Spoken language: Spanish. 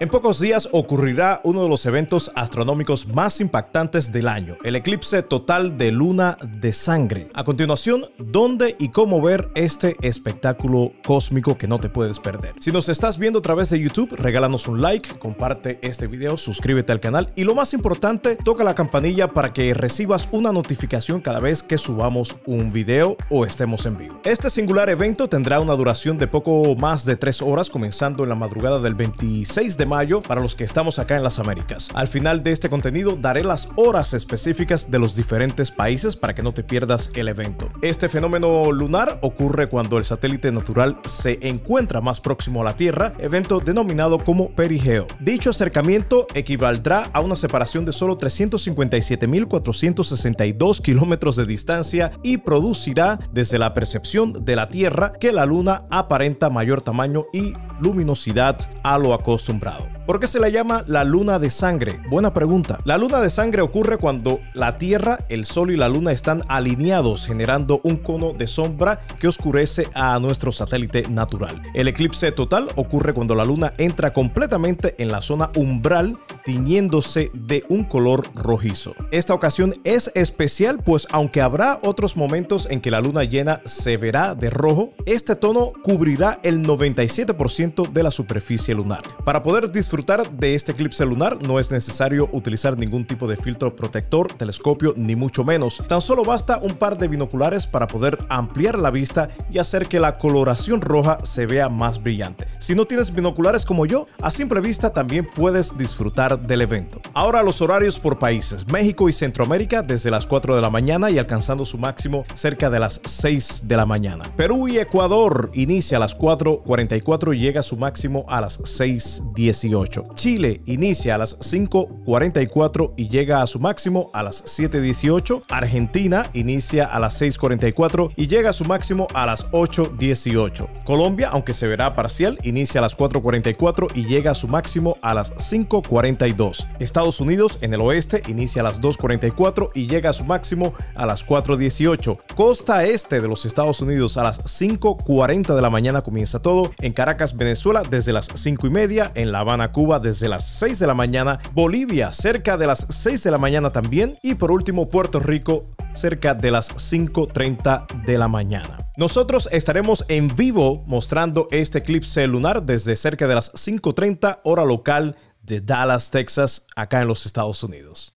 En pocos días ocurrirá uno de los eventos astronómicos más impactantes del año, el eclipse total de luna de sangre. A continuación, dónde y cómo ver este espectáculo cósmico que no te puedes perder. Si nos estás viendo a través de YouTube, regálanos un like, comparte este video, suscríbete al canal y lo más importante, toca la campanilla para que recibas una notificación cada vez que subamos un video o estemos en vivo. Este singular evento tendrá una duración de poco más de 3 horas, comenzando en la madrugada del 26 de mayo para los que estamos acá en las Américas. Al final de este contenido daré las horas específicas de los diferentes países para que no te pierdas el evento. Este fenómeno lunar ocurre cuando el satélite natural se encuentra más próximo a la Tierra, evento denominado como perigeo. Dicho acercamiento equivaldrá a una separación de solo 357.462 kilómetros de distancia y producirá desde la percepción de la Tierra que la Luna aparenta mayor tamaño y luminosidad a lo acostumbrado. ¿Por qué se la llama la luna de sangre? Buena pregunta. La luna de sangre ocurre cuando la Tierra, el Sol y la Luna están alineados generando un cono de sombra que oscurece a nuestro satélite natural. El eclipse total ocurre cuando la Luna entra completamente en la zona umbral tiñéndose de un color rojizo. Esta ocasión es especial pues aunque habrá otros momentos en que la luna llena se verá de rojo, este tono cubrirá el 97% de la superficie lunar. Para poder disfrutar de este eclipse lunar no es necesario utilizar ningún tipo de filtro protector, telescopio ni mucho menos. Tan solo basta un par de binoculares para poder ampliar la vista y hacer que la coloración roja se vea más brillante. Si no tienes binoculares como yo, a simple vista también puedes disfrutar del evento. Ahora los horarios por países. México y Centroamérica desde las 4 de la mañana y alcanzando su máximo cerca de las 6 de la mañana. Perú y Ecuador inicia a las 4.44 y llega a su máximo a las 6.18. Chile inicia a las 5.44 y llega a su máximo a las 7.18. Argentina inicia a las 6.44 y llega a su máximo a las 8.18. Colombia, aunque se verá parcial, inicia a las 4.44 y llega a su máximo a las 5.42. Estados Unidos en el oeste inicia a las 2.44 y llega a su máximo a las 4.18. Costa este de los Estados Unidos a las 5.40 de la mañana comienza todo. En Caracas, Venezuela desde las 5 y media. En La Habana, Cuba desde las 6 de la mañana. Bolivia cerca de las 6 de la mañana también. Y por último Puerto Rico cerca de las 5.30 de la mañana. Nosotros estaremos en vivo mostrando este eclipse lunar desde cerca de las 5.30 hora local de Dallas, Texas, acá en los Estados Unidos.